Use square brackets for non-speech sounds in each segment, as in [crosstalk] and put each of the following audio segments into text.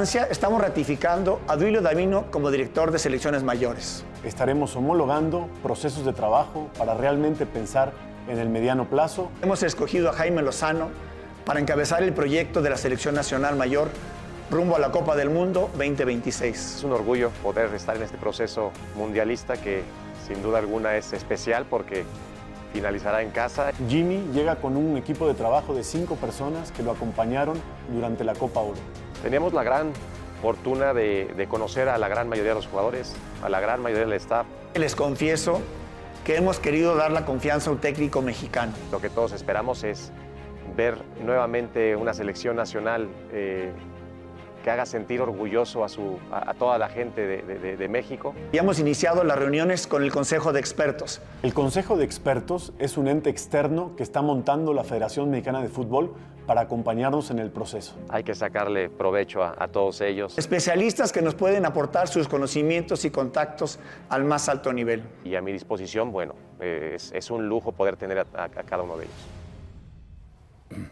instancia estamos ratificando a Duilio Davino como director de selecciones mayores. Estaremos homologando procesos de trabajo para realmente pensar en el mediano plazo. Hemos escogido a Jaime Lozano para encabezar el proyecto de la Selección Nacional Mayor rumbo a la Copa del Mundo 2026. Es un orgullo poder estar en este proceso mundialista que sin duda alguna es especial porque finalizará en casa. Jimmy llega con un equipo de trabajo de cinco personas que lo acompañaron durante la Copa Oro. Teníamos la gran fortuna de, de, conocer a la gran mayoría de los jugadores, a la gran mayoría del staff. Les confieso que hemos querido dar la confianza a un técnico mexicano. Lo que todos esperamos es ver nuevamente una selección nacional eh, que haga sentir orgulloso a, su, a, a toda la gente de, de, de, México. Y hemos iniciado las reuniones con el Consejo de Expertos. El Consejo de Expertos es un ente externo que está montando la Federación Mexicana de Fútbol para acompañarnos en el proceso. Hay que sacarle provecho a, a, todos ellos. Especialistas que nos pueden aportar sus conocimientos y contactos al más alto nivel. Y a mi disposición, bueno, eh, es, es, un lujo poder tener a, a cada uno de ellos.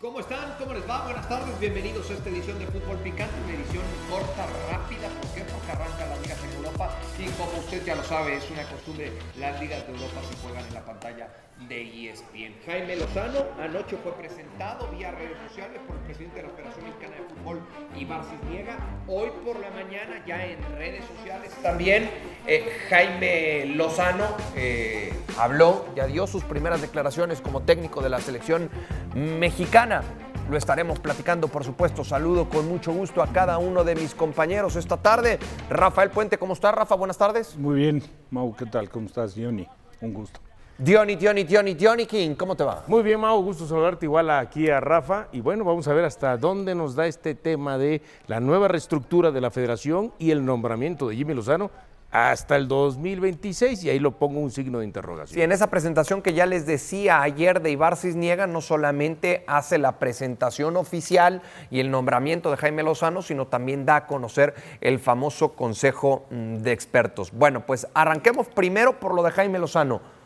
¿Cómo están? ¿Cómo les va? Buenas tardes, bienvenidos a esta edición de Fútbol Picante, una edición corta, rápida, ¿por qué? Porque arranca las ligas en Europa y como usted ya lo sabe, es una costumbre, las ligas de Europa se juegan en la pantalla de ESPN. Jaime Lozano anoche fue presentado vía redes sociales por el presidente de la Federación Mexicana de Fútbol, Ibar Cisniega. Hoy por la mañana ya en redes sociales también eh, Jaime Lozano eh, habló, ya dio sus primeras declaraciones como técnico de la selección mexicana. Lo estaremos platicando, por supuesto. Saludo con mucho gusto a cada uno de mis compañeros esta tarde. Rafael Puente, ¿cómo estás, Rafa? Buenas tardes. Muy bien, Mau, ¿qué tal? ¿Cómo estás, Johnny? Un gusto. Diony, Diony, Diony, Diony King, ¿cómo te va? Muy bien, Mau, gusto saludarte igual aquí a Rafa. Y bueno, vamos a ver hasta dónde nos da este tema de la nueva reestructura de la federación y el nombramiento de Jimmy Lozano hasta el 2026 y ahí lo pongo un signo de interrogación. Sí, en esa presentación que ya les decía ayer de Ibar Cisniega no solamente hace la presentación oficial y el nombramiento de Jaime Lozano, sino también da a conocer el famoso Consejo de Expertos. Bueno, pues arranquemos primero por lo de Jaime Lozano.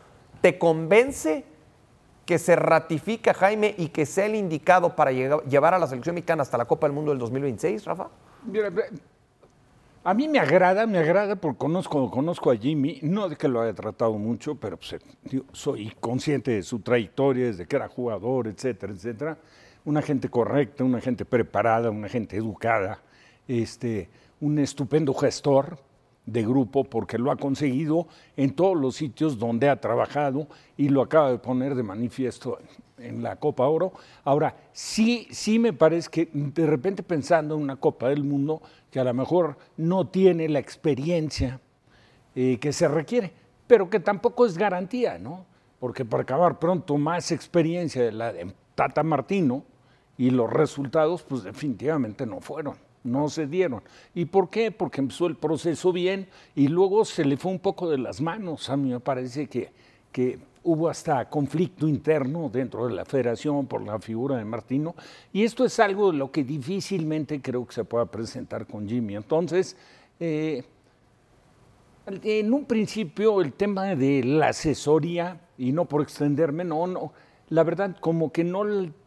¿Te convence que se ratifique a Jaime y que sea el indicado para llevar a la selección mexicana hasta la Copa del Mundo del 2026, Rafa? Mira, a mí me agrada, me agrada porque conozco, conozco a Jimmy, no de que lo haya tratado mucho, pero pues, soy consciente de su trayectoria, desde que era jugador, etcétera, etcétera. Una gente correcta, una gente preparada, una gente educada, este, un estupendo gestor de grupo porque lo ha conseguido en todos los sitios donde ha trabajado y lo acaba de poner de manifiesto en la Copa Oro. Ahora, sí, sí me parece que de repente pensando en una Copa del Mundo que a lo mejor no tiene la experiencia eh, que se requiere, pero que tampoco es garantía, ¿no? Porque para acabar pronto más experiencia de la de Tata Martino y los resultados, pues definitivamente no fueron no se dieron. ¿Y por qué? Porque empezó el proceso bien y luego se le fue un poco de las manos. A mí me parece que, que hubo hasta conflicto interno dentro de la federación por la figura de Martino y esto es algo de lo que difícilmente creo que se pueda presentar con Jimmy. Entonces, eh, en un principio el tema de la asesoría, y no por extenderme, no, no, la verdad como que no,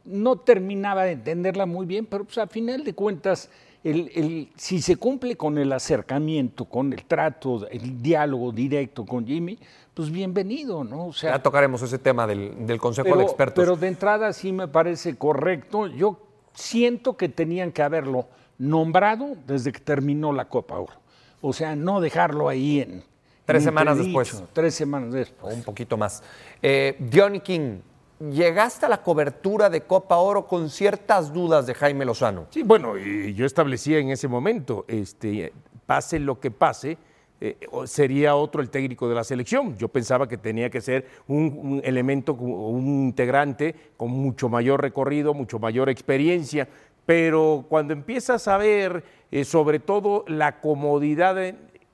no terminaba de entenderla muy bien, pero pues a final de cuentas el, el, si se cumple con el acercamiento, con el trato, el diálogo directo con Jimmy, pues bienvenido, ¿no? O sea, ya tocaremos ese tema del, del Consejo pero, de Expertos. Pero de entrada sí me parece correcto. Yo siento que tenían que haberlo nombrado desde que terminó la Copa Oro. O sea, no dejarlo ahí en... Tres semanas después. Tres semanas después. O un poquito más. Eh, King, llegaste a la cobertura de Copa Oro con ciertas dudas de Jaime Lozano. Sí, bueno, y yo establecía en ese momento, este, pase lo que pase, eh, sería otro el técnico de la selección. Yo pensaba que tenía que ser un, elemento, un integrante con mucho mayor recorrido, mucho mayor experiencia, pero cuando empiezas a ver eh, sobre todo la comodidad,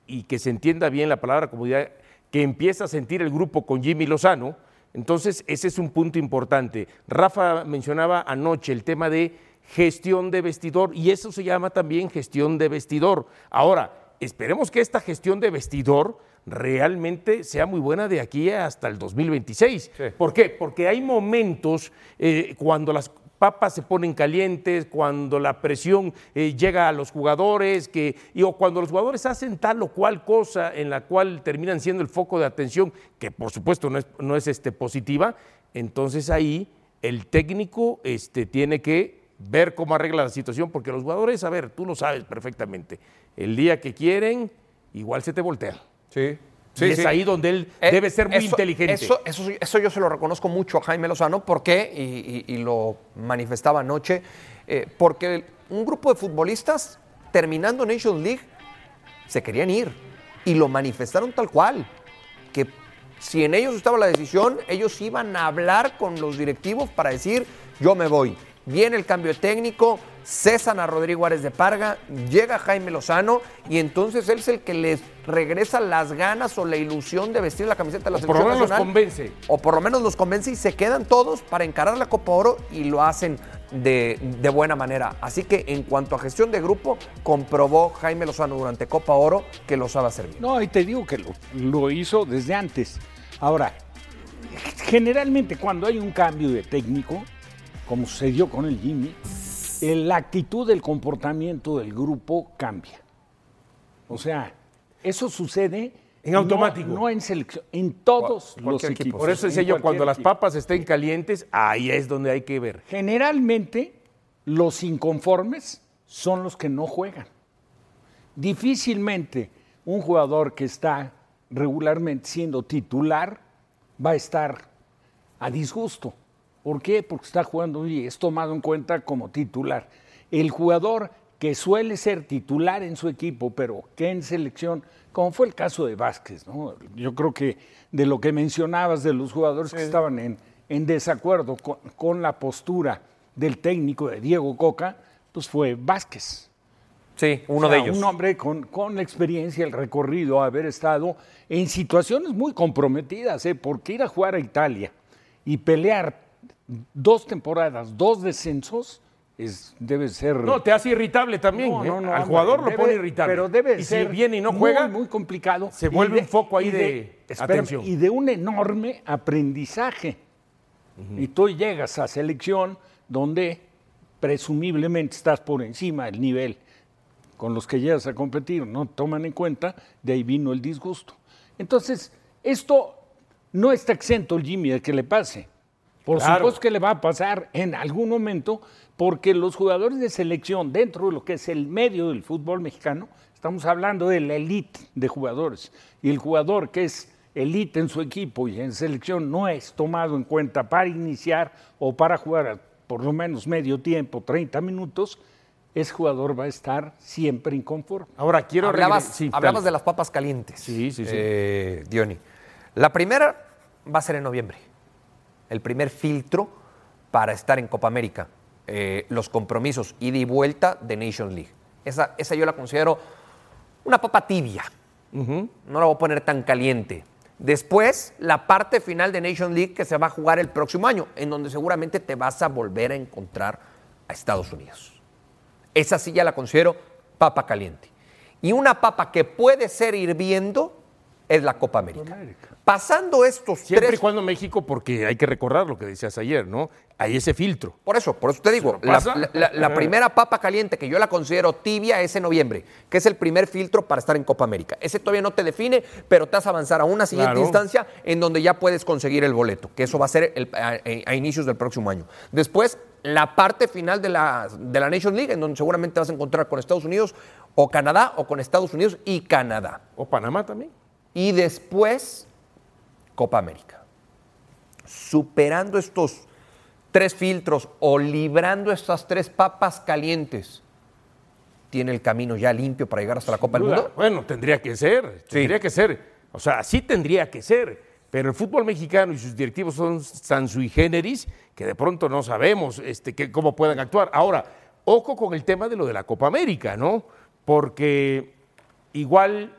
y que se entienda bien la palabra comodidad, que empieza a sentir el grupo con Jimmy Lozano, entonces, ese es un punto importante. Rafa mencionaba anoche el tema de gestión de vestidor y eso se llama también gestión de vestidor. Ahora, esperemos que esta gestión de vestidor realmente sea muy buena de aquí hasta el 2026. Sí. ¿Por qué? Porque hay momentos eh, cuando las papas se ponen calientes, cuando la presión eh, llega a los jugadores, que, y, o cuando los jugadores hacen tal o cual cosa en la cual terminan siendo el foco de atención, que por supuesto no es, no es este, positiva, entonces ahí el técnico este, tiene que ver cómo arregla la situación, porque los jugadores, a ver, tú lo sabes perfectamente, el día que quieren, igual se te voltea. Sí. Y es ahí donde él Eh, debe ser muy eso- inteligente. Eso, eso, eso yo se lo reconozco mucho a Jaime Lozano. ¿Por qué? Y, y- y lo manifestaba anoche. eh, porque un grupo de futbolistas, terminando Nations League, se querían ir. Y lo manifestaron tal cual. Que si en ellos estaba la decisión, ellos iban a hablar con los directivos para decir, yo me voy. Viene el cambio de técnico, cesan a Rodrigo Árez de Parga, llega Jaime Lozano y entonces él es el que les regresa las ganas o la ilusión de vestir la camiseta de la O por lo menos los convence. O por lo menos los convence y se quedan todos para encarar la Copa Oro y lo hacen de, de buena manera. Así que en cuanto a gestión de grupo, comprobó Jaime Lozano durante Copa Oro que lo sabe hacer bien. No, y te digo que lo, lo hizo desde antes. Ahora, generalmente cuando hay un cambio de técnico, como sucedió con el Jimmy, la actitud del comportamiento del grupo cambia. O sea, eso sucede En automático. No, en selección, en todos los equipos. Por eso decía yo, cuando las papas estén calientes, ahí es donde hay que ver. Generalmente, los inconformes son los que no juegan. Difícilmente un jugador que está regularmente siendo titular va a estar a disgusto. ¿Por qué? Porque está jugando y es tomado en cuenta como titular. El jugador que suele ser titular en su equipo, pero que en selección, como fue el caso de Vázquez, ¿no? Yo creo que de lo que mencionabas de los jugadores que estaban en, en desacuerdo con, con la postura del técnico de Diego Coca, pues fue Vázquez. Sí, uno O sea, de ellos. Un hombre con, con la experiencia, el recorrido, haber estado en situaciones muy comprometidas, ¿eh? porque ir a jugar a Italia y pelear dos temporadas, dos descensos, es, debe ser. No, te hace irritable también. No, ¿eh? no, no, Al hombre, jugador lo debe- pone irritable. Pero debe y ser si viene y no muy, juega, muy complicado. se vuelve un foco ahí de espérame, atención. Y de un enorme aprendizaje. Y tú llegas a selección donde presumiblemente estás por encima del nivel con los que llegas a competir, no toman en cuenta, de ahí vino el disgusto. Entonces, esto no está exento el Jimmy de que le pase. Por Claro. supuesto que le va a pasar en algún momento, porque los jugadores de selección dentro de lo que es el medio del fútbol mexicano, estamos hablando de la elite de jugadores. Y el jugador que es elite en su equipo y en selección no es tomado en cuenta para iniciar o para jugar a por lo menos medio tiempo, 30 minutos, ese jugador va a estar siempre inconforme. Ahora quiero Hablabas. Sí, hablabas de las papas calientes. Sí, sí, sí. eh, Diony. La primera va a ser en noviembre. El primer filtro para estar en Copa América. Eh, los compromisos ida y vuelta de Nations League. Esa, esa yo la considero una papa tibia. No la voy a poner tan caliente. Después, la parte final de Nations League que se va a jugar el próximo año, en donde seguramente te vas a volver a encontrar a Estados Unidos. Esa sí ya la considero papa caliente. Y una papa que puede ser hirviendo es la Copa América. Pasando estos Siempre tres... y cuando México, porque hay que recordar lo que decías ayer, ¿no? Hay ese filtro. Por eso, por eso te digo, ¿Se lo la, pasa? la- la- la primera papa caliente que yo la considero tibia es en noviembre, que es el primer filtro para estar en Copa América. Ese todavía no te define, pero te hace avanzar a una siguiente Claro. instancia en donde ya puedes conseguir el boleto, que eso va a ser el- a, a inicios del próximo año. Después, la parte final de la, de la Nations League, en donde seguramente vas a encontrar con Estados Unidos o Canadá, o con Estados Unidos y Canadá. O Panamá también. Y después, Copa América. Superando estos tres filtros o librando estas tres papas calientes, tiene el camino ya limpio para llegar hasta la Copa del. Mundo. Bueno, tendría que ser, tendría que ser. O sea, así tendría que ser. Pero el fútbol mexicano y sus directivos son tan sui generis que de pronto no sabemos este, que- cómo puedan actuar. Ahora, ojo con el tema de lo de la Copa América, ¿no? Porque igual,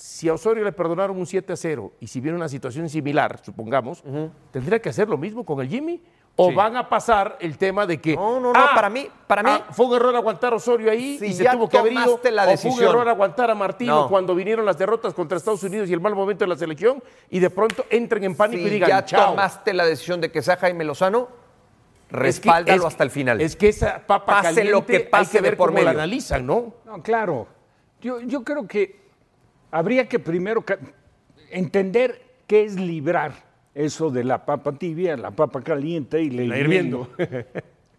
si a Osorio le perdonaron un 7 a 0 y si viene una situación similar, supongamos, ¿tendría que hacer lo mismo con el Jimmy? ¿O Sí. van a pasar el tema de que. No, no, no, para mí- para mí- fue un error aguantar a Osorio ahí Si y se ya tuvo que haber ido? tomaste la ¿O fue un decisión. error aguantar a Martino No. cuando vinieron las derrotas contra Estados Unidos y el mal momento de la selección y de pronto entren en pánico y Si digan ya chao. tomaste la decisión de que sea Jaime Lozano, respáldalo Es que- es- hasta el final. Es que esa papa Pase caliente lo que pase hay que ver por cómo la medio. analizan, ¿no? No, claro. Yo, yo creo que habría que primero entender qué es librar eso de la papa tibia, la papa caliente y la, La hirviendo. [laughs]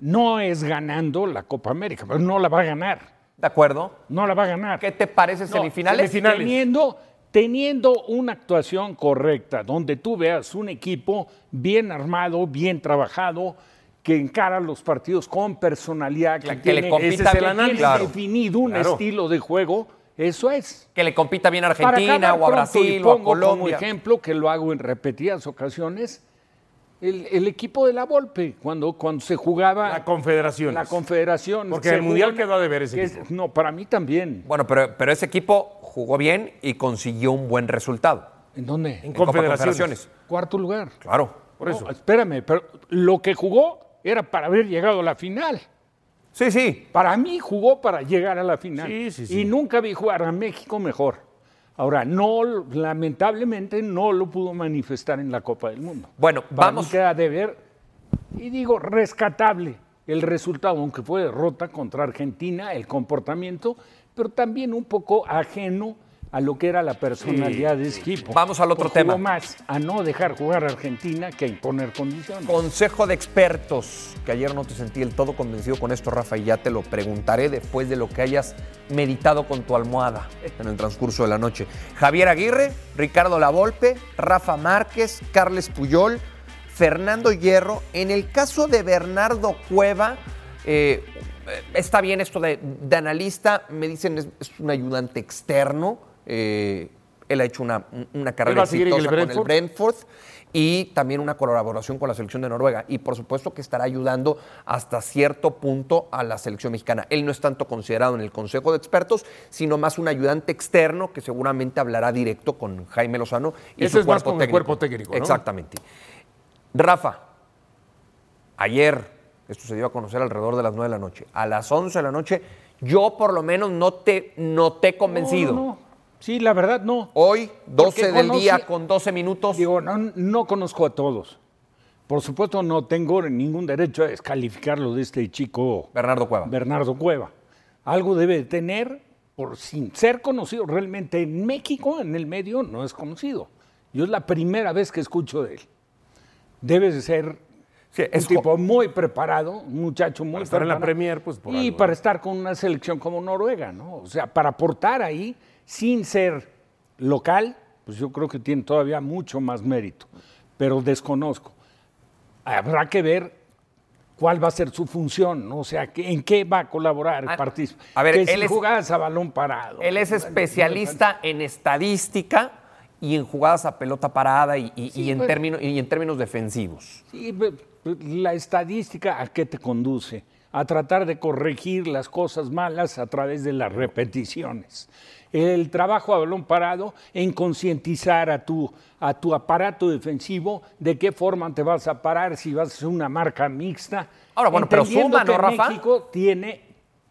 No es ganando la Copa América, pero no la va a ganar. ¿De acuerdo? No la va a ganar. ¿Qué te parece No, semifinales? semifinales. Teniendo, teniendo una actuación correcta, donde tú veas un equipo bien armado, bien trabajado, que encara los partidos con personalidad, que, Que le tiene, compita Ese es el que análisis. Claro. definido un Claro. estilo de juego, eso es. Que le compita bien a Argentina o a Brasil o a como Colombia. ejemplo, que lo hago en repetidas ocasiones, el, el equipo de la Volpe, cuando, cuando se jugaba La Confederación. la Confederación. Porque el Mundial quedó a deber ese que es- equipo. No, para mí también. Bueno, pero, pero ese equipo jugó bien y consiguió un buen resultado. ¿En dónde? En Copa Confederaciones. Cuarto lugar. Claro. Por eso. Espérame, pero lo que jugó era para haber llegado a la final. Sí, sí. Para mí jugó para llegar a la final. Sí, sí, sí. Y nunca vi jugar a México mejor. Ahora, no, lamentablemente no lo pudo manifestar en la Copa del Mundo. Bueno, Para vamos. mí queda de ver, y digo, rescatable el resultado, aunque fue derrota contra Argentina, el comportamiento, pero también un poco ajeno a lo que era la personalidad de ese equipo. Vamos al otro Pues tema. más a no dejar jugar a Argentina que a imponer condiciones. Consejo de expertos, que ayer no te sentí del todo convencido con esto, Rafa, y ya te lo preguntaré después de lo que hayas meditado con tu almohada en el transcurso de la noche. Javier Aguirre, Ricardo Lavolpe, Rafa Márquez, Carles Puyol, Fernando Hierro. En el caso de Bernardo Cueva, eh, está bien esto de, de analista, me dicen es, es un ayudante externo. Eh, él ha hecho una, una carrera el exitosa con el Brentford? Y también una colaboración con la selección de Noruega. Y por supuesto que estará ayudando hasta cierto punto a la selección mexicana. Él no es tanto considerado en el Consejo de Expertos, sino más un ayudante externo que seguramente hablará directo con Jaime Lozano y Ese su es más cuerpo el técnico. cuerpo técnico, ¿no? Exactamente. Rafa, ayer, esto se dio a conocer alrededor de las 9 de la noche, a las 11 de la noche, yo por lo menos no te noté convencido. No, no, no. Sí, la verdad no. Hoy, 12 Porque del día con 12 minutos. Digo, no, no conozco a todos. Por supuesto, no tengo ningún derecho a descalificarlo de este chico Bernardo Cueva. Bernardo Cueva. Algo debe de tener, por sin ser conocido realmente en México, en el medio, no es conocido. Yo es la primera vez que escucho de él. Debe de ser Sí, un es tipo muy preparado, un muchacho muy Para estar en la preparado. Premier, pues, por Y algo, para estar con una selección como Noruega, ¿no? O sea, para aportar ahí sin ser local, pues yo creo que tiene todavía mucho más mérito. Pero desconozco. Habrá que ver cuál va a ser su función, ¿no? O sea, en qué va a colaborar, Ah, participar. a ver, que él si es- jugadas a balón parado. Él es especialista en estadística y en jugadas a pelota parada y, y- Sí, y en, bueno. términos, y en términos defensivos. Sí, la estadística a qué te conduce? A tratar de corregir las cosas malas a través de las repeticiones. El trabajo a balón parado en concientizar a tu, a tu aparato defensivo de qué forma te vas a parar, si vas a hacer una marca mixta. Ahora, bueno, pero suma, ¿no, Rafa? México tiene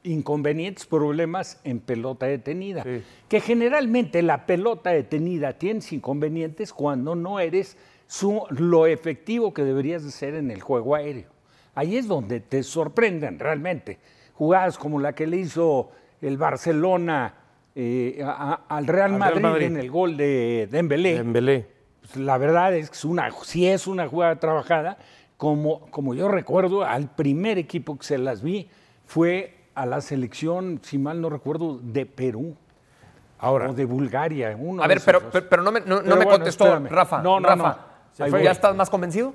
inconvenientes, problemas en pelota detenida. Que generalmente la pelota detenida tienes inconvenientes cuando no eres su- lo efectivo que deberías de ser en el juego aéreo. Ahí es donde te sorprenden realmente. Jugadas como la que le hizo el Barcelona eh, a- a- al Real, Al Real Madrid, Madrid. en el gol de Dembélé. Dembélé. Pues, la verdad es que es una, si es una jugada trabajada, como, como yo recuerdo, al primer equipo que se las vi fue a la selección, si mal no recuerdo, de Perú Ahora, o de Bulgaria. uno A ver, pero, pero, pero no me, no- me bueno, contestó, espérame. Rafa. No, no, Rafa. ¿ya estás más convencido?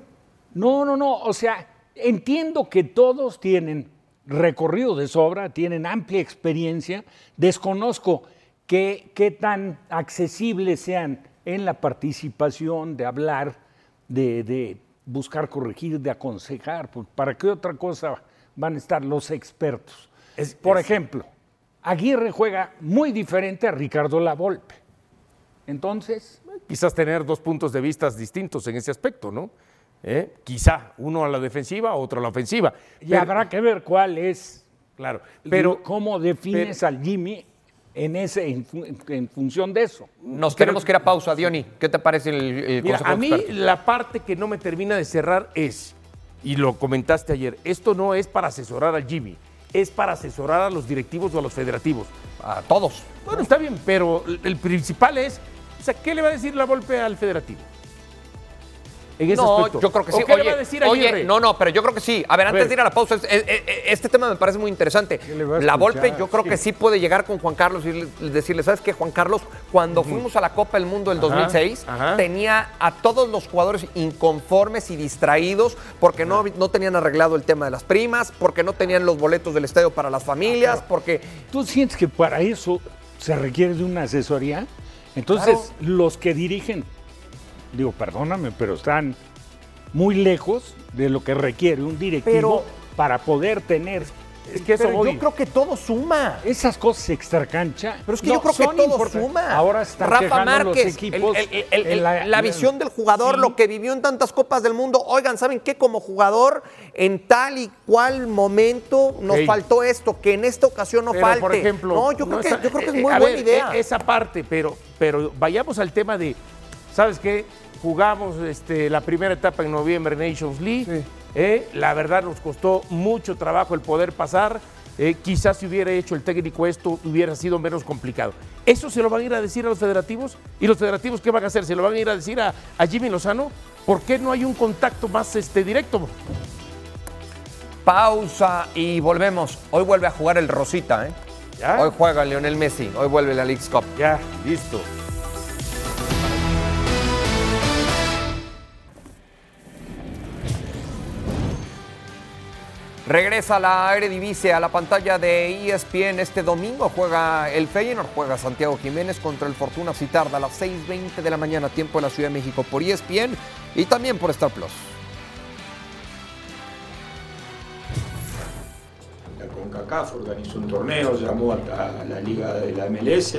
No, no, no. O sea, entiendo que todos tienen recorrido de sobra, tienen amplia experiencia. Desconozco qué, qué tan accesibles sean en la participación, de hablar, de, de buscar corregir, de aconsejar. Pues, ¿Para qué otra cosa van a estar los expertos? Es- Por es- ejemplo, Aguirre juega muy diferente a Ricardo Lavolpe. Entonces, quizás tener dos puntos de vista distintos en ese aspecto, ¿no? ¿Eh? Quizá uno a la defensiva, otro a la ofensiva. y Pero- habrá que ver cuál es Claro, Pero pero cómo defines al Jimmy en ese en, fu- en función de eso. Nos tenemos que ir a pausa, Diony. ¿Qué te parece el, el Mira, consejo a mí la parte que no me termina de cerrar es y lo comentaste ayer, esto no es para asesorar al Jimmy, es para asesorar a los directivos o a los federativos. A todos. Bueno, está bien, pero el principal es, o sea, ¿qué le va a decir la golpe al federativo? En ese no, aspecto. yo creo que ¿O sí. ¿Qué oye, le va a decir a oye, Aguirre? no, no, pero yo creo que sí. A ver, antes ver. de ir a la pausa, es- es- es- este tema me parece muy interesante. La? Volpe, yo creo que sí puede llegar con Juan Carlos y le- decirle, ¿sabes qué, Juan Carlos? Cuando fuimos a la Copa del Mundo del Ajá, 2006, ajá. tenía a todos los jugadores inconformes y distraídos porque no, no tenían arreglado el tema de las primas, porque no tenían los boletos del estadio para las familias, porque ¿Tú sientes que para eso se requiere de una asesoría? Entonces, los que dirigen, digo, perdóname, pero están muy lejos de lo que requiere un directivo Pero- para poder tener Es que eso pero voy. yo creo que todo suma. esas cosas extracancha. Pero es que no, yo creo que todo importantes. suma. Ahora están Rafa Márquez, los equipos. el- el- el- en el- la, visión del jugador, Sí. lo que vivió en tantas copas del mundo. Oigan, ¿saben qué? Como jugador, en tal y cual momento nos faltó esto, que en esta ocasión no Pero, falte. por ejemplo, no, yo creo, que, yo creo que es eh, muy a buena ver, idea. eh, Esa parte, pero, pero vayamos al tema de, ¿sabes qué? Jugamos este, la primera etapa en noviembre Nations League. eh, la verdad nos costó mucho trabajo el poder pasar. eh, quizás si hubiera hecho el técnico esto hubiera sido menos complicado. ¿Eso se lo van a ir a decir a los federativos? ¿Y los federativos qué van a hacer? ¿Se lo van a ir a decir a, a Jimmy Lozano? ¿Por qué no hay un contacto más este, directo? Pausa y volvemos. Hoy vuelve a jugar el Rosita, ¿eh? ¿Ya? Hoy juega Lionel Messi, hoy vuelve la League's Cup. Ya, listo. Regresa la Eredivisie a la pantalla de ESPN este domingo. Juega el Feyenoord, juega Santiago Jiménez contra el Fortuna Citarda a las 6.20 de la mañana, tiempo de la Ciudad de México por ESPN y también por Star Plus. La CONCACAF organizó un torneo, llamó a la liga de la MLS,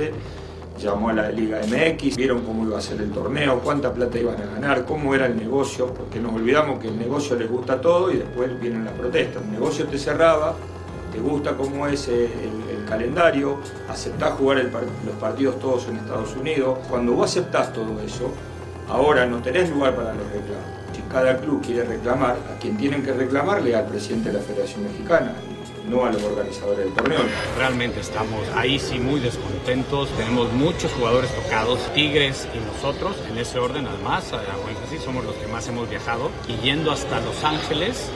llamó a la liga MX, vieron cómo iba a ser el torneo, cuánta plata iban a ganar, cómo era el negocio, porque nos olvidamos que el negocio les gusta todo y después vienen las protestas. El negocio te cerraba, te gusta cómo es el, calendario, aceptás jugar los partidos todos en Estados Unidos. Cuando vos aceptás todo eso, ahora no tenés lugar para los reclamos. Si cada club quiere reclamar, a quien tienen que reclamarle al presidente de la Federación Mexicana, no a los organizadores del torneo. Realmente estamos ahí sí muy descontentos. Tenemos muchos jugadores tocados, Tigres y nosotros. En ese orden, además, énfasis, somos los que más hemos viajado. Y yendo hasta Los Ángeles,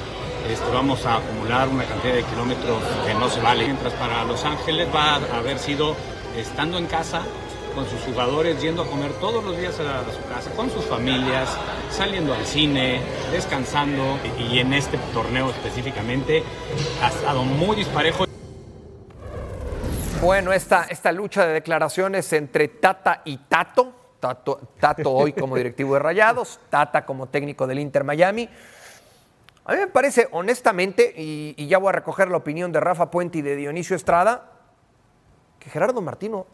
este, vamos a acumular una cantidad de kilómetros que no se vale. Mientras para Los Ángeles va a haber sido estando en casa con sus jugadores, yendo a comer todos los días a, su casa, con sus familias, saliendo al cine, descansando. Y en este torneo específicamente ha estado muy disparejo. Bueno, esta, esta lucha de declaraciones entre Tata y Tato, Tato, Tato hoy como directivo de Rayados, Tata como técnico del Inter Miami. A mí me parece, honestamente, y, y ya voy a recoger la opinión de Rafa Puente y de Dionisio Estrada, que Gerardo Martino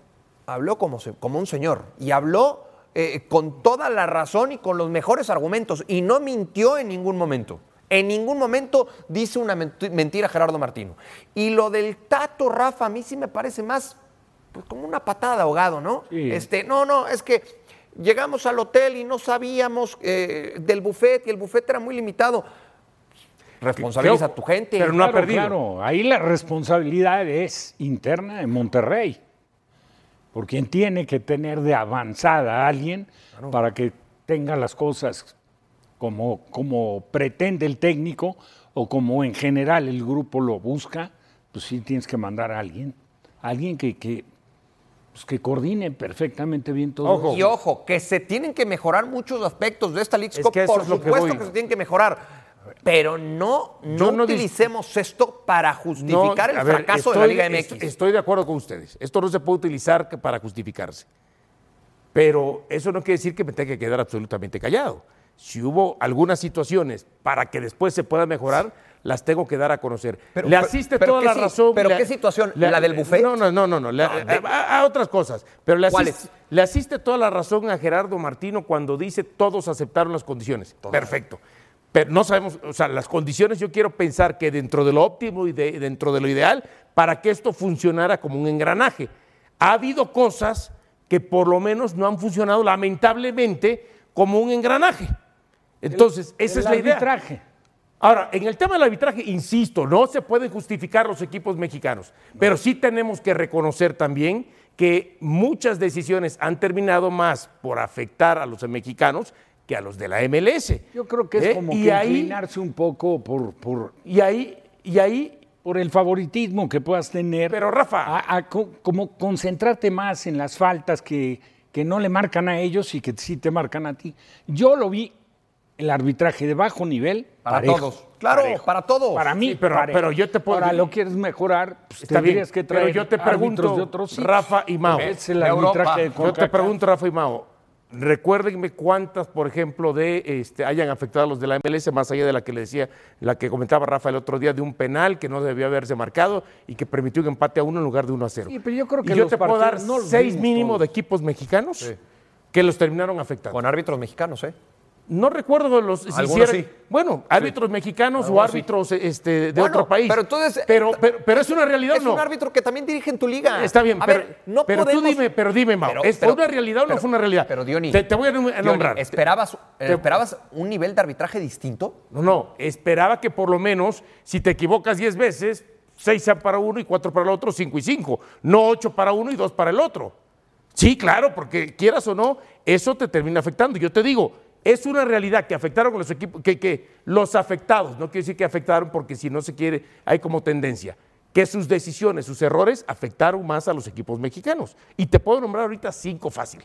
habló como, se- como un señor y habló eh, con toda la razón y con los mejores argumentos y no mintió en ningún momento. En ningún momento dice una menti- mentira Gerardo Martino. Y lo del Tato Rafa a mí sí me parece más pues, como una patada de ahogado, ¿no? Sí. Este, no, no, es que llegamos al hotel y no sabíamos eh, del buffet y el buffet era muy limitado. Responsabiliza a tu gente. Pero no ha Claro, perdido. Claro, ahí la responsabilidad es interna en Monterrey. Por quien tiene que tener de avanzada a alguien para que tenga las cosas como, como pretende el técnico o como en general el grupo lo busca, pues sí tienes que mandar a alguien. Alguien que, que, pues que coordine perfectamente bien todo. Ojo. Y ojo, que se tienen que mejorar muchos aspectos de esta League Es que por es lo que supuesto voy. que, se tienen que mejorar. Pero no, no, utilicemos esto para justificar el ver, fracaso de la estoy- Liga MX. Estoy de acuerdo con ustedes. Esto no se puede utilizar para justificarse. Pero eso no quiere decir que me tenga que quedar absolutamente callado. Si hubo algunas situaciones para que después se pueda mejorar, las tengo que dar a conocer. Pero- le asiste pero toda ¿qué la razón. pero qué situación? ¿La del buffet? No, no, no, no. no, de- a, a otras cosas. Pero le ¿Cuáles? asiste, le asiste toda la razón a Gerardo Martino cuando dice todos aceptaron las condiciones. Perfecto. Pero no sabemos, o sea, las condiciones yo quiero pensar que dentro de lo óptimo y de- dentro de lo ideal, para que esto funcionara como un engranaje. Ha habido cosas que por lo menos no han funcionado lamentablemente como un engranaje. Entonces, esa El es la idea. arbitraje. Ahora, en el tema del arbitraje, insisto, no se pueden justificar los equipos mexicanos, pero sí tenemos que reconocer también que muchas decisiones han terminado más por afectar a los mexicanos que a los de la MLS. Yo creo que es ¿Eh? como y que ahí, inclinarse un poco por, por, y ahí, y ahí, por el favoritismo que puedas tener. pero Rafa, a- a co- como concentrarte más en las faltas que, que no le marcan a ellos y que sí te marcan a ti. Yo lo vi, el arbitraje de bajo nivel, Para parejo. todos. Claro, para todos. Para mí, Sí, pero- pero yo te puedo Ahora lo quieres mejorar, pues está bien, que traer pero yo te pregunto, de otros sitios. Rafa y Mao, Es el arbitraje de Yo te pregunto, Rafa y Mao, recuérdenme cuántas, por ejemplo, de este, hayan afectado a los de la MLS, más allá de la que le decía, la que comentaba Rafa el otro día, de un penal que no debió haberse marcado y que permitió un empate a uno en lugar de uno a cero. Sí, pero yo creo Y que yo los te puedo dar no seis mínimo todos. de equipos mexicanos que los terminaron afectando. Con árbitros mexicanos, ¿eh? No recuerdo los si sí. Bueno, árbitros mexicanos o sí. árbitros este, de Bueno, otro país. pero entonces, pero, eh, pero, pero es una realidad Es o no. un árbitro que también dirige en tu liga. Está bien, A pero, ver, no pero podemos... tú dime, pero dime, Mau, ¿es una realidad o no fue una realidad? Pero, Diony, te, te voy a Diony, nombrar. ¿esperabas, ¿esperabas un nivel de arbitraje distinto? No, no, esperaba que por lo menos, si te equivocas 10 veces, 6 sean para uno y 4 para el otro, 5 y 5. No 8 para uno y 2 para el otro. Sí, claro, porque quieras o no, eso te termina afectando. Yo te digo, es una realidad que afectaron a los equipos, que, los afectados, no quiero decir que afectaron porque si no se quiere, hay como tendencia, que sus decisiones, sus errores afectaron más a los equipos mexicanos. Y te puedo nombrar ahorita cinco fácil.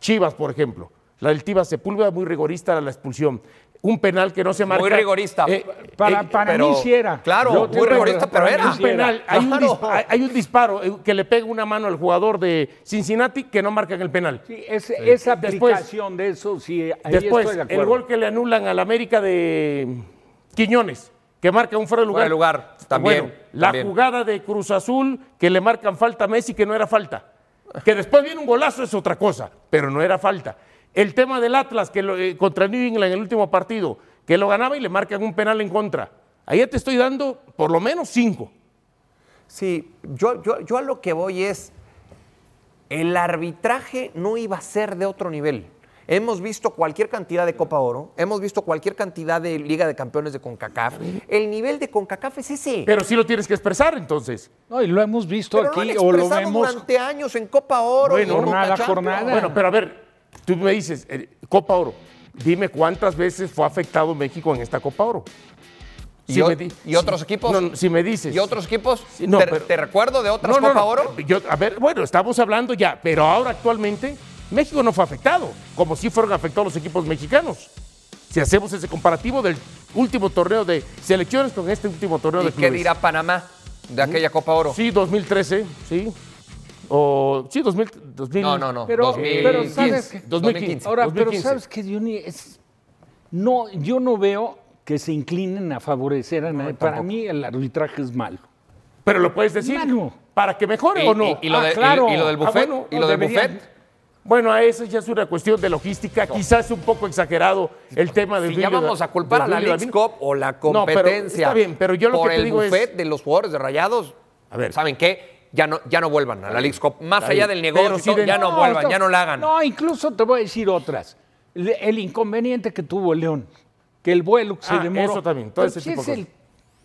Chivas, por ejemplo. La del Tiva Sepúlveda, muy rigorista la expulsión. Un penal que no se marca. Muy rigorista. Eh, Para, eh, para pero- mí sí era. claro, Yo muy rigorista, pero era. un penal, hay, un Claro. dis- hay- hay un disparo eh, que le pega una mano al jugador de Cincinnati que no marcan el penal. Sí, es- esa Después- aplicación de eso, sí, ahí Después, estoy de el gol que le anulan al América de Quiñones, que marca un fuera de lugar. Fuera de lugar, también, Bueno, la también. jugada de Cruz Azul, que le marcan falta a Messi, que no era falta. Que después viene un golazo, es otra cosa, pero no era falta. El tema del Atlas, que lo- eh, contra New England en el último partido, que lo ganaba y le marcan un penal en contra. Ahí ya te estoy dando por lo menos cinco. Sí, yo, yo, yo a lo que voy es, el arbitraje no iba a ser de otro nivel. Hemos visto cualquier cantidad de Copa Oro, hemos visto cualquier cantidad de Liga de Campeones de CONCACAF. El nivel de CONCACAF es ese. Pero sí lo tienes que expresar entonces. No, y lo hemos visto Pero lo han aquí o lo vemos durante años en Copa Oro. y en Bueno, jornada Conca jornada. Champions. Bueno, pero a ver, tú me dices, eh, Copa Oro, dime cuántas veces fue afectado México en esta Copa Oro. ¿Y, Si di- y otros equipos? No, no, si me dices. ¿Y otros equipos? No, ¿Te, pero- te recuerdo de otras Copa Oro? yo- a ver, bueno, estamos hablando ya, pero ahora actualmente México no fue afectado, como si fueron afectados los equipos mexicanos. Si hacemos ese comparativo del último torneo de selecciones con este último torneo ¿Y de qué clubes. dirá Panamá de aquella Copa Oro? Sí, 2013, sí. O, sí, 2000, 2000. No, no, no. Pero- 2015. pero ¿sabes qué? 2015. Ahora, pero 2015. sabes que Diony, es, no, yo no veo que se inclinen a favorecer a nadie. Para mí el arbitraje es malo. Pero lo puedes decir. Malo. Para que mejore ¿Y, o no. y- y lo Ah, de- y- claro. y lo del Ah, buffet? bueno, ¿Y lo del deberían- buffet? Bueno, a eso ya es una cuestión de logística. Quizás un poco exagerado el tema de Si ya vamos a culpar a la Davino. Cup o la No, pero competencia está bien, pero yo lo por que te el digo es- buffet de los jugadores de Rayados, A ver. ¿saben qué? Ya no, ya no vuelvan a la Leagues Cup. Más allá del negocio, todo, de- ya no, No, vuelvan, esto- ya no la hagan. No, incluso te voy a decir otras. El inconveniente que tuvo León, que el vuelo se Ah, demoró. eso también, todo ese si tipo es de el-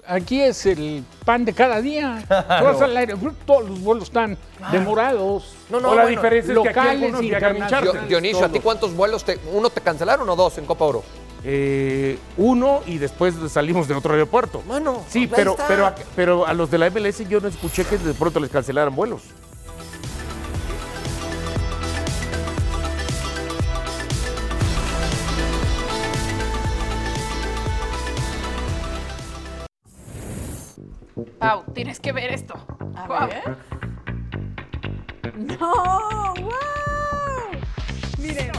aquí es el pan de cada día. [laughs] Al aeropuerto, todos los vuelos están demorados. No, no, o la bueno, diferencia es que aquí locales, viajan en internacionales. Dionisio, ¿a ti cuántos vuelos? Te, ¿Uno te cancelaron o dos en Copa Oro? Eh, uno y después salimos de otro aeropuerto. Mano, sí, pero, está. pero, a- pero a los de la MLS yo no escuché que de pronto les cancelaran vuelos. Pau, tienes que ver esto. A Guau. ver. ¡No! ¡Wow! Miren.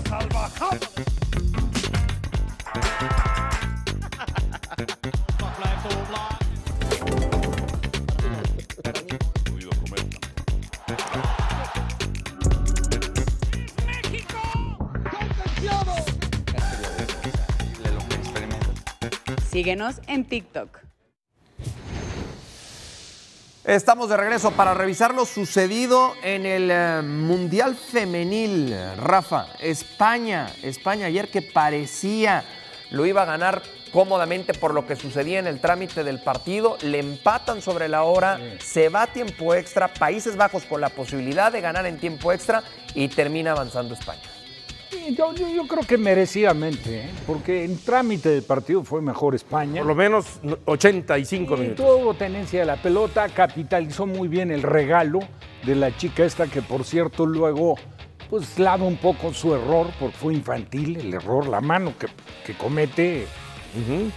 Síguenos en TikTok. Estamos de regreso para revisar lo sucedido en el eh, Mundial Femenil. Rafa, España, España ayer que parecía lo iba a ganar cómodamente por lo que sucedía en el trámite del partido, le empatan sobre la hora, se va a tiempo extra, Países Bajos con la posibilidad de ganar en tiempo extra y termina avanzando España. Yo, yo- yo creo que merecidamente, ¿eh? porque en trámite del partido fue mejor España. Por lo menos 85 Sí, minutos. Tuvo tenencia de la pelota, capitalizó muy bien el regalo de la chica esta que por cierto luego pues lava un poco su error porque fue infantil el error, la mano que, que comete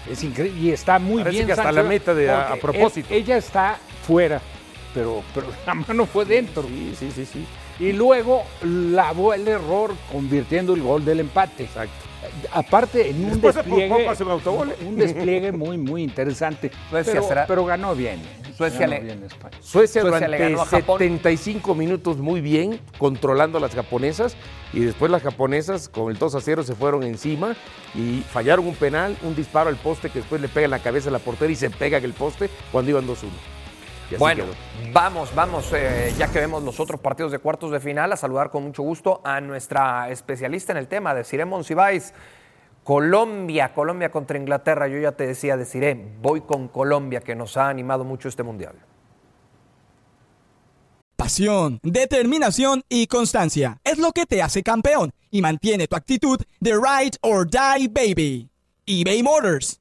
es increíble y está muy Parece bien. que hasta la meta de- a- propósito. él- ella está fuera, pero, pero la mano fue dentro. Sí, sí, sí, sí. Y luego lavó el error convirtiendo el gol del empate. Exacto. Aparte, en un Después de despliegue, un un despliegue muy, muy interesante. Suecia pero, será- pero ganó bien. Suecia Ganó le- bien España. Suecia, Suecia le durante ganó a Japón. 75 minutos muy bien, controlando a las japonesas, y después las japonesas con el 2 a 0 se fueron encima y fallaron un penal, un disparo al poste que después le pega en la cabeza a la portera y se pega en el poste cuando iban 2-1. Y así Bueno, quedó. vamos, vamos, eh, ya que vemos los otros partidos de cuartos de final, a saludar con mucho gusto a nuestra especialista en el tema, Desiree Monsiváis. Colombia, Colombia contra Inglaterra. Yo ya te decía, Desiree, voy con Colombia, que nos ha animado mucho este mundial. Pasión, determinación y constancia es lo que te hace campeón y mantiene tu actitud de ride or die baby. eBay Motors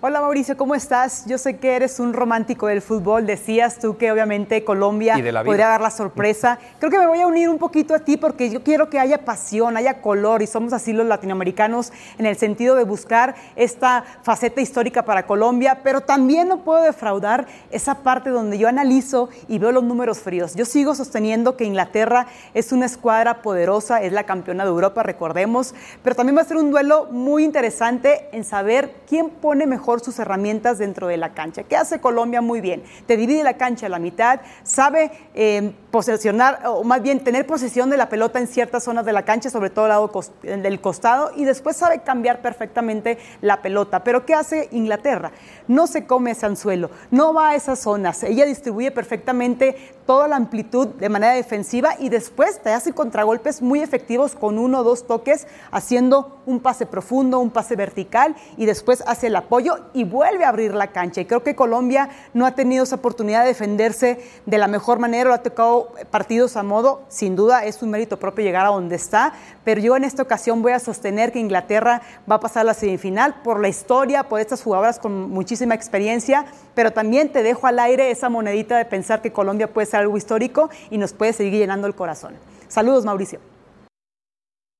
Hola Mauricio, ¿cómo estás? Yo sé que eres un romántico del fútbol. Decías tú que obviamente Colombia podría dar la sorpresa. Creo que me voy a unir un poquito a ti porque yo quiero que haya pasión, haya color y somos así los latinoamericanos en el sentido de buscar esta faceta histórica para Colombia, pero también no puedo defraudar esa parte donde yo analizo y veo los números fríos. Yo sigo sosteniendo que Inglaterra es una escuadra poderosa, es la campeona de Europa, recordemos, pero también va a ser un duelo muy interesante en saber quién pone mejor sus herramientas dentro de la cancha. ¿Qué hace Colombia muy bien? Te divide la cancha a la mitad, sabe eh, posesionar, o más bien tener posesión de la pelota en ciertas zonas de la cancha, sobre todo el lado del costado, y después sabe cambiar perfectamente la pelota. Pero ¿qué hace Inglaterra? No se come ese anzuelo, no va a esas zonas. Ella distribuye perfectamente toda la amplitud de manera defensiva y después te hace contragolpes muy efectivos con uno o dos toques, haciendo un pase profundo, un pase vertical y después hace el apoyo y vuelve a abrir la cancha. Y creo que Colombia no ha tenido esa oportunidad de defenderse de la mejor manera, lo ha tocado partidos a modo, sin duda es un mérito propio llegar a donde está, pero yo en esta ocasión voy a sostener que Inglaterra va a pasar a la semifinal por la historia, por estas jugadoras con muchísima experiencia, pero también te dejo al aire esa monedita de pensar que Colombia puede ser algo histórico y nos puede seguir llenando el corazón. Saludos, Mauricio.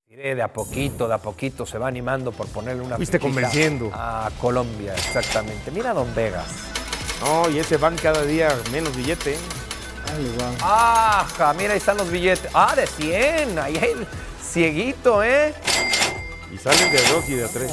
De a poquito, de a poquito se va animando por ponerle una Fuiste convenciendo. a Colombia, exactamente. Mira a Don Vegas. No, y ese van cada día menos billete. ¿Eh? Ajá, mira, ahí están los billetes. Ah, de 100. Ahí hay el cieguito, ¿eh? Y salen de dos y de tres.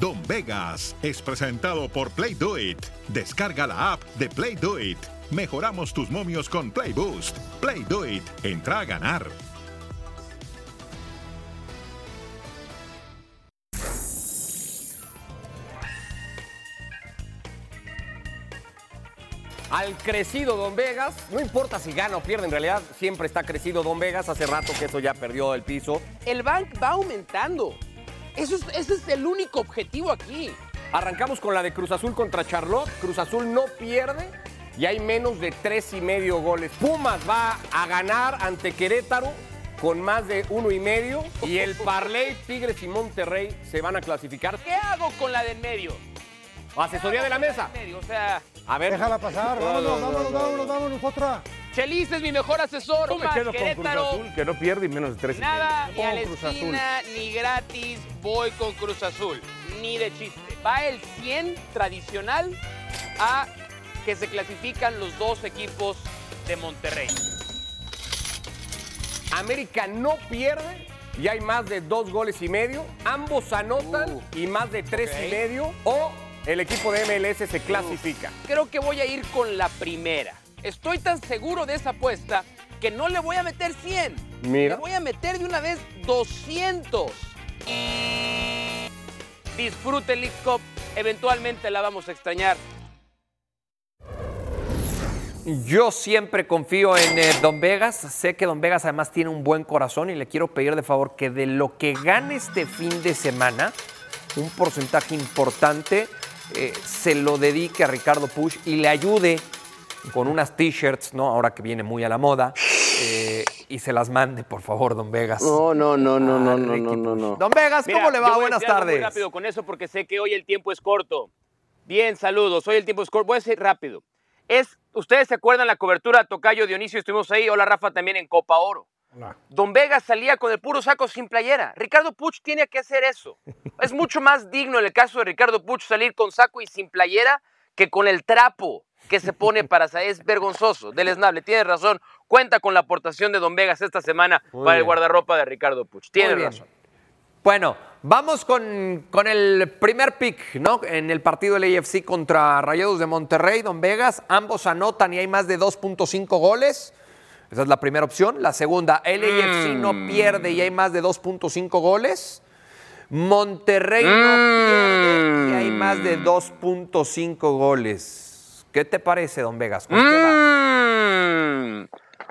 Don Vegas es presentado por Play Do It. Descarga la app de Play Do It. Mejoramos tus momios con Play Boost. Play Do It. Entra a ganar. Al crecido Don Vegas, no importa si gana o pierde, en realidad siempre está crecido Don Vegas. Hace rato que eso ya perdió el piso. El bank va aumentando. Eso es, ese es el único objetivo aquí. Arrancamos con la de Cruz Azul contra Charlotte. Cruz Azul no pierde y hay menos de tres y medio goles. Pumas va a ganar ante Querétaro con más de uno y medio. Y el [laughs] Parley, Tigres y Monterrey se van a clasificar. ¿Qué hago con la del medio? Asesoría de la mesa. Medio, o sea, A ver. Déjala pasar, vámonos, vámonos, vámonos, vámonos, otra. Chelis es mi mejor asesor. Yo me quedo con Cruz Azul, que no pierde y menos de tres y Nada, medio. ni a Con la Cruz Azul. esquina, ni gratis, voy con Cruz Azul. Ni de chiste. Va el 100 tradicional a que se clasifican los dos equipos de Monterrey. América no pierde y hay más de dos goles y medio. Ambos anotan y más de tres y medio. O el equipo de MLS se clasifica. Creo que voy a ir con la primera. Estoy tan seguro de esa apuesta que no le voy a meter 100. Mira. Le voy a meter de una vez 200. Disfrute League Cup. Eventualmente la vamos a extrañar. Yo siempre confío en eh, Don Vegas. Sé que Don Vegas además tiene un buen corazón y le quiero pedir de favor que de lo que gane este fin de semana, un porcentaje importante eh, se lo dedique a Ricardo Push y le ayude con unas t-shirts, ¿no? Ahora que viene muy a la moda. eh, y se las mande, por favor, Don Vegas. No, no, no, no, no, no, no, no, no. Don Vegas, ¿cómo Mira, le yo va? voy a Buenas decir Muy tardes. rápido con eso porque sé que hoy el tiempo es corto. Bien, saludos. Hoy el tiempo es corto. Voy a decir rápido. Es, ustedes se acuerdan la cobertura Tocayo Dionisio, estuvimos ahí. Hola Rafa también en Copa Oro. Don Vega salía con el puro saco sin playera. Ricardo Puch tiene que hacer eso. Es mucho más digno en el caso de Ricardo Puch salir con saco y sin playera que con el trapo que se pone para salir. Es vergonzoso. Del Esnable, tienes razón. Cuenta con la aportación de Don Vegas esta semana Muy para el guardarropa de Ricardo Puch. Tienes razón. Bueno, vamos con, con el primer pick, ¿no? En el partido del AFC contra Rayados de Monterrey, Don Vegas. Ambos anotan y hay más de 2.5 goles. Esa es la primera opción. La segunda, el AFC no pierde y hay más de 2.5 goles. Monterrey no pierde y hay más de 2.5 goles. ¿Qué te parece, Don Vegas? ¿Con qué va? Mm.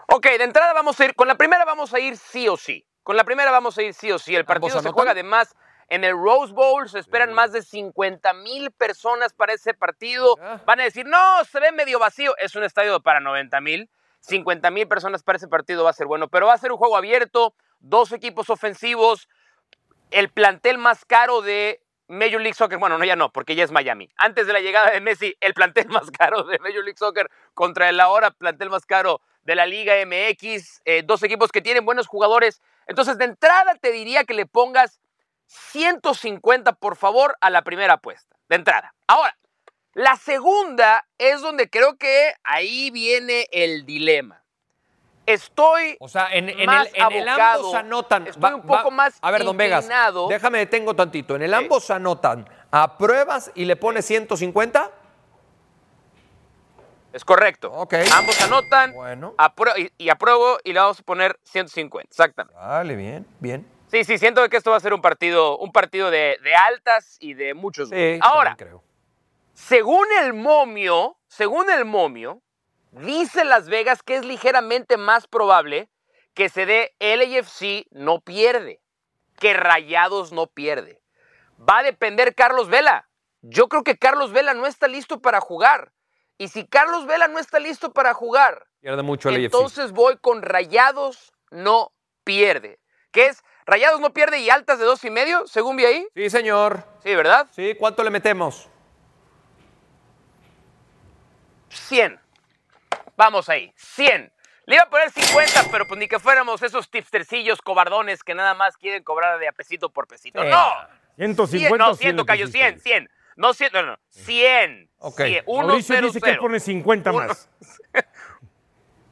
Ok, de entrada vamos a ir, con la primera vamos a ir sí o sí. Con la primera vamos a ir sí o sí. El partido se anotan? juega además en el Rose Bowl, se esperan más de 50 mil personas para ese partido. Van a decir, no, se ve medio vacío. Es un estadio para 90 mil. 50 mil personas para ese partido va a ser bueno, pero va a ser un juego abierto, dos equipos ofensivos, el plantel más caro de Major League Soccer, bueno, no ya no, porque ya es Miami. Antes de la llegada de Messi, el plantel [laughs] más caro de Major League Soccer contra el ahora plantel más caro de la Liga MX, eh, dos equipos que tienen buenos jugadores. Entonces, de entrada te diría que le pongas 150, por favor, a la primera apuesta. De entrada. Ahora, la segunda es donde creo que ahí viene el dilema. Estoy O sea, en, en más el, en el abocado, ambos anotan. Estoy Va- un poco va- más A ver, don Vegas, déjame detengo tantito. En el ambos anotan, ¿apruebas y le pones 150? Es correcto. Ok. Ambos anotan Bueno. apro- y, y apruebo y le vamos a poner 150. Exactamente. Vale, bien, bien. Sí, sí, siento que esto va a ser un partido, un partido de, de altas y de muchos. Sí, Ahora, creo. Según el momio, según el momio, dice Las Vegas que es ligeramente más probable que se dé LAFC no pierde, que Rayados no pierde. Va a depender Carlos Vela. Yo creo que Carlos Vela no está listo para jugar. Y si Carlos Vela no está listo para jugar, Pierde mucho el entonces voy con Rayados no pierde. ¿Qué es? Rayados no pierde y altas de dos y medio, según vi ahí. Sí, señor. Sí, ¿verdad? Sí, ¿cuánto le metemos? 100. Vamos ahí, 100. Le iba a poner 50, pero pues ni que fuéramos esos tipstercillos cobardones que nada más quieren cobrar de a pesito por pesito. Sí. ¡No! 150 100, no, o 100 100, le Cayo, pusiste. 100, 100. No 100, no, no, 100. Ok. 100, Mauricio 1, dice 0, que pone 50 más. [laughs]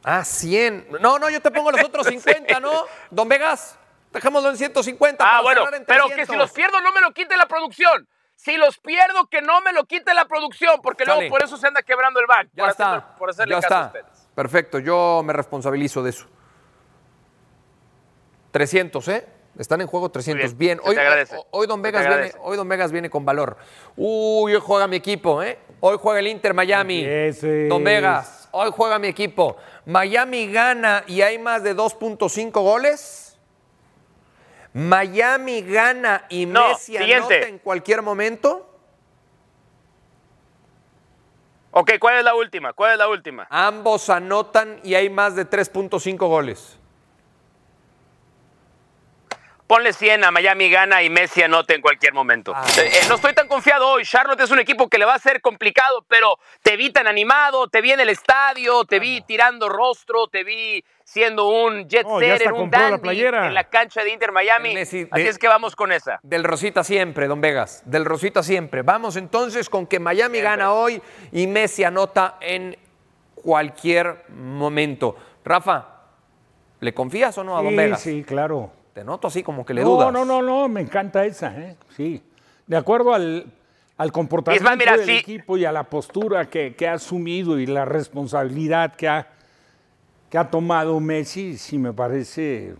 Ah, 100. No, no, yo te pongo los otros [laughs] 50, ¿no? Don Vegas, dejémoslo en 150. Ah, para bueno, en pero que 300. si los pierdo no me lo quite la producción. Si los pierdo, que no me lo quite la producción, porque Sale. luego por eso se anda quebrando el back. Ya por está. hacerle- por hacerle ya caso a está. ustedes. Perfecto, yo me responsabilizo de eso. 300, ¿eh? Están en juego 300. Muy bien. bien, Hoy, hoy- Don Vegas viene, hoy Don Vegas viene con valor. Uy, hoy juega mi equipo, ¿eh? Hoy juega el Inter Miami. Don Vegas, hoy juega mi equipo. Miami gana y hay más de 2.5 goles. Miami gana y No, Messi siguiente. anota en cualquier momento. Ok, ¿cuál es la última? ¿Cuál es la última? Ambos anotan y hay más de 3.5 goles. Ponle 100 a Miami gana y Messi anote en cualquier momento. Eh, eh, no estoy tan confiado hoy. Charlotte es un equipo que le va a ser complicado, pero te vi tan animado, te vi en el estadio, te vi tirando rostro, te vi siendo un jet Oh, setter, un la dandy en la cancha de Inter Miami. Así de- es que vamos con esa. Del Rosita siempre, don Vegas. Del Rosita siempre. Vamos entonces con que Miami gana hoy y Messi anota en cualquier momento. Rafa, ¿le confías o no a don Sí, Vegas? sí, claro. Te noto así como que le no, dudas. No, no, no, me encanta esa, ¿eh? Sí. De acuerdo al, al comportamiento Es más, mira, del sí. equipo y a la postura que, que ha asumido y la responsabilidad que ha, que ha tomado Messi, sí me parece.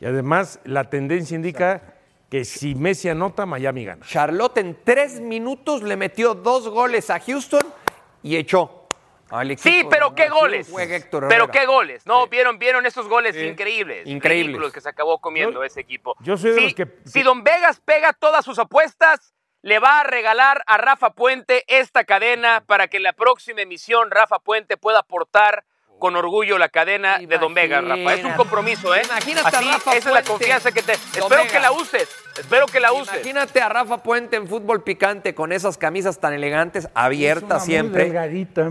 Y además, la tendencia indica que si Messi anota, Miami gana. Charlotte en tres minutos le metió dos goles a Houston y echó. Sí, pero qué goles. Pero qué goles. No, vieron, vieron esos goles increíbles. Increíbles. ridículos que se acabó comiendo ese equipo. Yo soy de Si- los que- Si Don Vegas pega todas sus apuestas, le va a regalar a Rafa Puente esta cadena para que en la próxima emisión Rafa Puente pueda portar con orgullo la cadena de Don Vegas, Rafa. Es un compromiso, ¿eh? Imagínate a Así, Rafa esa es la confianza que te... Don Espero que la uses. Espero que la uses. Imagínate a Rafa Puente en fútbol picante con esas camisas tan elegantes, abiertas siempre.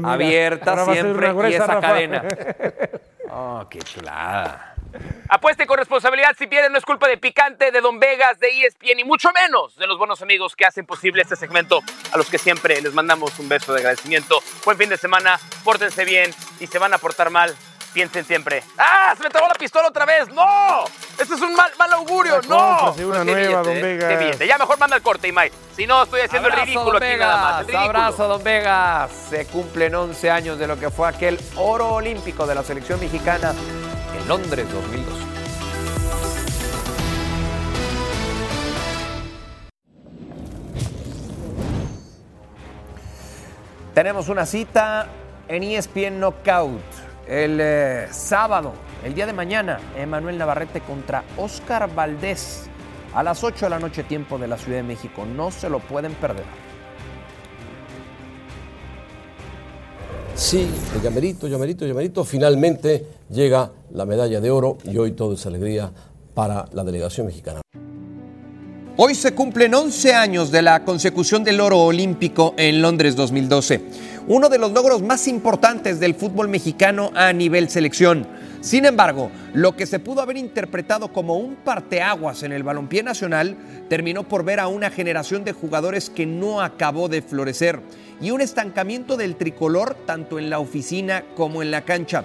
Abiertas siempre y esa Rafa. cadena. [laughs] Oh, qué chulada. Apueste con responsabilidad si pierden, no es culpa de Picante, de Don Vegas, de ESPN y mucho menos de los buenos amigos que hacen posible este segmento, a los que siempre les mandamos un beso de agradecimiento. Buen fin de semana, pórtense bien y se van a portar mal, piensen siempre. ¡Ah! ¡Se me trabó la pistola otra vez! ¡No! ¡Este es un mal, mal augurio! ¡No! una Qué nueva, billete, Don ¿eh? Vegas. Qué billete. Ya mejor manda el corte, Imai. Si no, estoy haciendo el Abrazo, ridículo don aquí nada más. el ridículo. abrazo, don Vegas. Se cumplen 11 años de lo que fue aquel oro olímpico de la selección mexicana en Londres 2002. Tenemos una cita en ESPN Knockout el eh, sábado, el día de mañana, Emanuel Navarrete contra Oscar Valdés a las 8 de la noche tiempo de la Ciudad de México. No se lo pueden perder. Sí, llamerito, llamerito, llamerito. Finalmente llega la medalla de oro y hoy todo es alegría para la delegación mexicana. Hoy se cumplen 11 años de la consecución del oro olímpico en Londres 2012, uno de los logros más importantes del fútbol mexicano a nivel selección. Sin embargo, lo que se pudo haber interpretado como un parteaguas en el balompié nacional terminó por ver a una generación de jugadores que no acabó de florecer y un estancamiento del tricolor tanto en la oficina como en la cancha.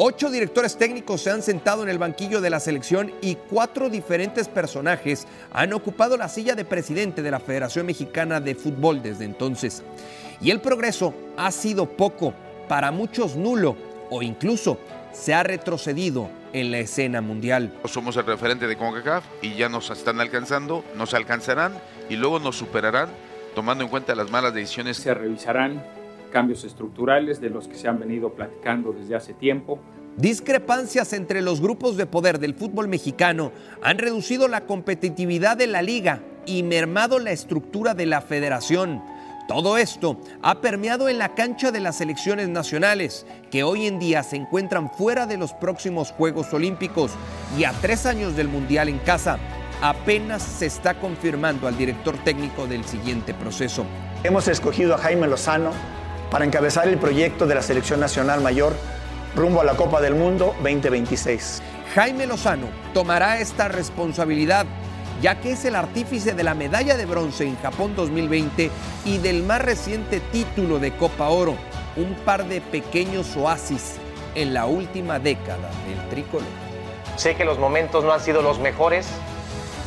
Ocho directores técnicos se han sentado en el banquillo de la selección y cuatro diferentes personajes han ocupado la silla de presidente de la Federación Mexicana de Fútbol desde entonces. Y el progreso ha sido poco, para muchos nulo o incluso se ha retrocedido en la escena mundial. Somos el referente de CONCACAF y ya nos están alcanzando, nos alcanzarán y luego nos superarán tomando en cuenta las malas decisiones. Se revisarán cambios estructurales de los que se han venido platicando desde hace tiempo. Discrepancias entre los grupos de poder del fútbol mexicano han reducido la competitividad de la liga y mermado la estructura de la federación. Todo esto ha permeado en la cancha de las selecciones nacionales, que hoy en día se encuentran fuera de los próximos Juegos Olímpicos y a tres años del Mundial en casa. Apenas se está confirmando al director técnico del siguiente proceso. Hemos escogido a Jaime Lozano para encabezar el proyecto de la Selección Nacional Mayor rumbo a la Copa del Mundo 2026. Jaime Lozano tomará esta responsabilidad, ya que es el artífice de la medalla de bronce en Japón 2020 y del más reciente título de Copa Oro, un par de pequeños oasis en la última década del tricolor. Sé que los momentos no han sido los mejores,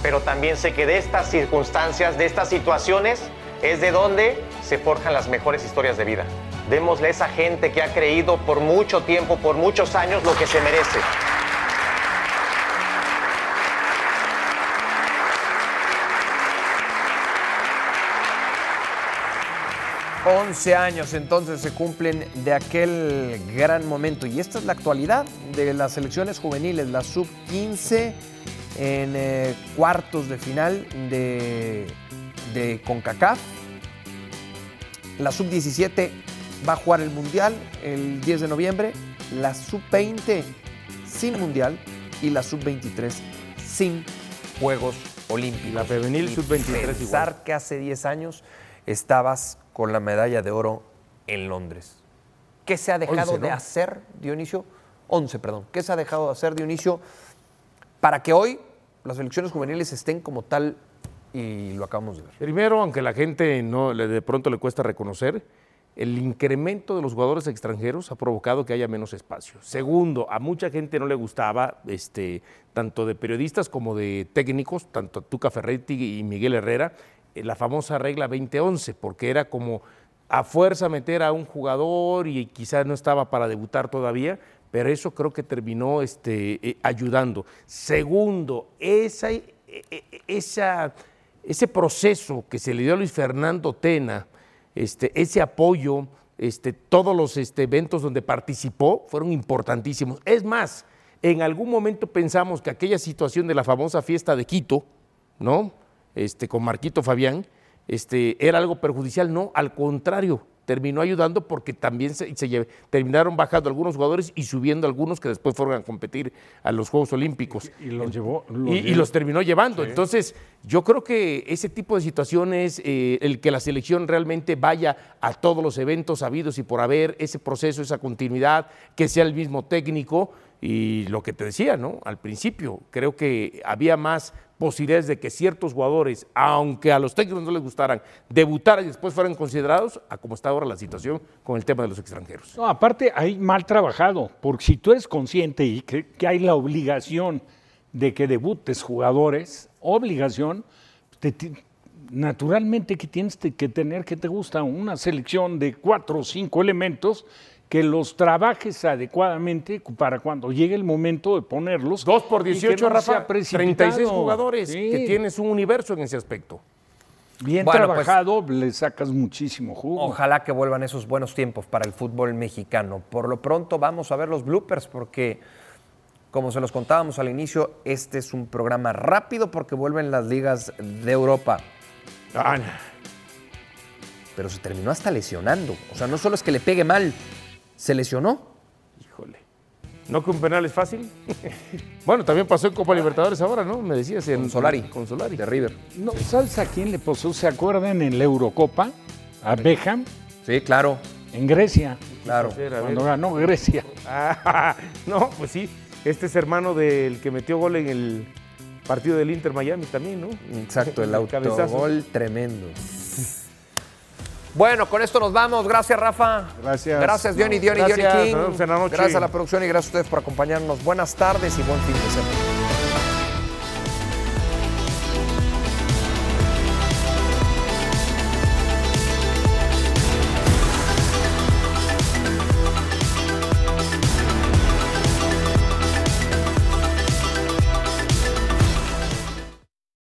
pero también sé que de estas circunstancias, de estas situaciones, es de donde se forjan las mejores historias de vida. Démosle a esa gente que ha creído por mucho tiempo, por muchos años, lo que se merece. 11 años entonces se cumplen de aquel gran momento y esta es la actualidad de las selecciones juveniles, la sub-15 en eh, cuartos de final de, de CONCACAF. La sub-17 va a jugar el Mundial el 10 de noviembre, la sub-20 sin Mundial y la sub-23 sin Juegos Olímpicos. La femenil Y sub-23 Pensar igual. que hace 10 años estabas con la medalla de oro en Londres. ¿Qué se ha dejado 11, de hacer, Dionisio? 11, perdón. ¿Qué se ha dejado de hacer, Dionisio, para que hoy las selecciones juveniles estén como tal y lo acabamos de ver? Primero, aunque la gente no de pronto le cuesta reconocer, el incremento de los jugadores extranjeros ha provocado que haya menos espacio. Segundo, a mucha gente no le gustaba, este, tanto de periodistas como de técnicos, tanto Tuca Ferretti y Miguel Herrera, eh, la famosa regla 2011, porque era como a fuerza meter a un jugador y quizás no estaba para debutar todavía, pero eso creo que terminó este, eh, ayudando. Segundo, esa, eh, esa, ese proceso que se le dio a Luis Fernando Tena, este, ese apoyo, este, todos los este, eventos donde participó fueron importantísimos. Es más, en algún momento pensamos que aquella situación de la famosa fiesta de Quito, ¿no? Este, con Marquito Fabián, este, era algo perjudicial. No, al contrario, terminó ayudando porque también se, se terminaron bajando algunos jugadores y subiendo algunos que después fueron a competir a los Juegos Olímpicos. Y los llevó. los Y, los terminó llevando. Sí. Entonces, yo creo que ese tipo de situaciones, eh, el que la selección realmente vaya a todos los eventos habidos y por haber, ese proceso, esa continuidad, que sea el mismo técnico. Y lo que te decía, ¿no? Al principio, creo que había más posibilidades de que ciertos jugadores, aunque a los técnicos no les gustaran, debutaran y después fueran considerados, a como está ahora la situación con el tema de los extranjeros. Aparte, hay mal trabajado, porque si tú eres consciente y que, hay la obligación de que debutes jugadores, obligación, te ti- naturalmente que tienes te- que tener que te gusta una selección de cuatro o cinco elementos que los trabajes adecuadamente para cuando llegue el momento de ponerlos. Dos por y que 18, no Rafa, precipitado. 36 jugadores, Sí. que tienes un universo en ese aspecto. Bien Bueno, pues- trabajado, le sacas muchísimo jugo. Ojalá que vuelvan esos buenos tiempos para el fútbol mexicano. Por lo pronto vamos a ver los bloopers porque, como se los contábamos al inicio, este es un programa rápido porque vuelven las ligas de Europa. Pero se terminó hasta lesionando. O sea, no solo es que le pegue mal, se lesionó. Híjole. ¿No que un penal es fácil? [laughs] bueno, también pasó en Copa Libertadores ahora, ¿no? Me decías en Con Solari. Con Solari. De River. No, ¿Sabes a quién le pasó? ¿Se acuerdan en la Eurocopa? A Beckham. Sí, claro. En Grecia. Claro. Cuando ganó Grecia. Ah, [laughs] no, pues sí. Este es hermano del que metió gol en el partido del Inter Miami también, ¿no? Exacto, el cabezazo. autogol tremendo. Bueno, con esto nos vamos. Gracias, Rafa. Gracias. Gracias, Diony, Diony, Gracias, Diony King. Gracias a la producción y gracias a ustedes por acompañarnos. Buenas tardes y buen fin de semana.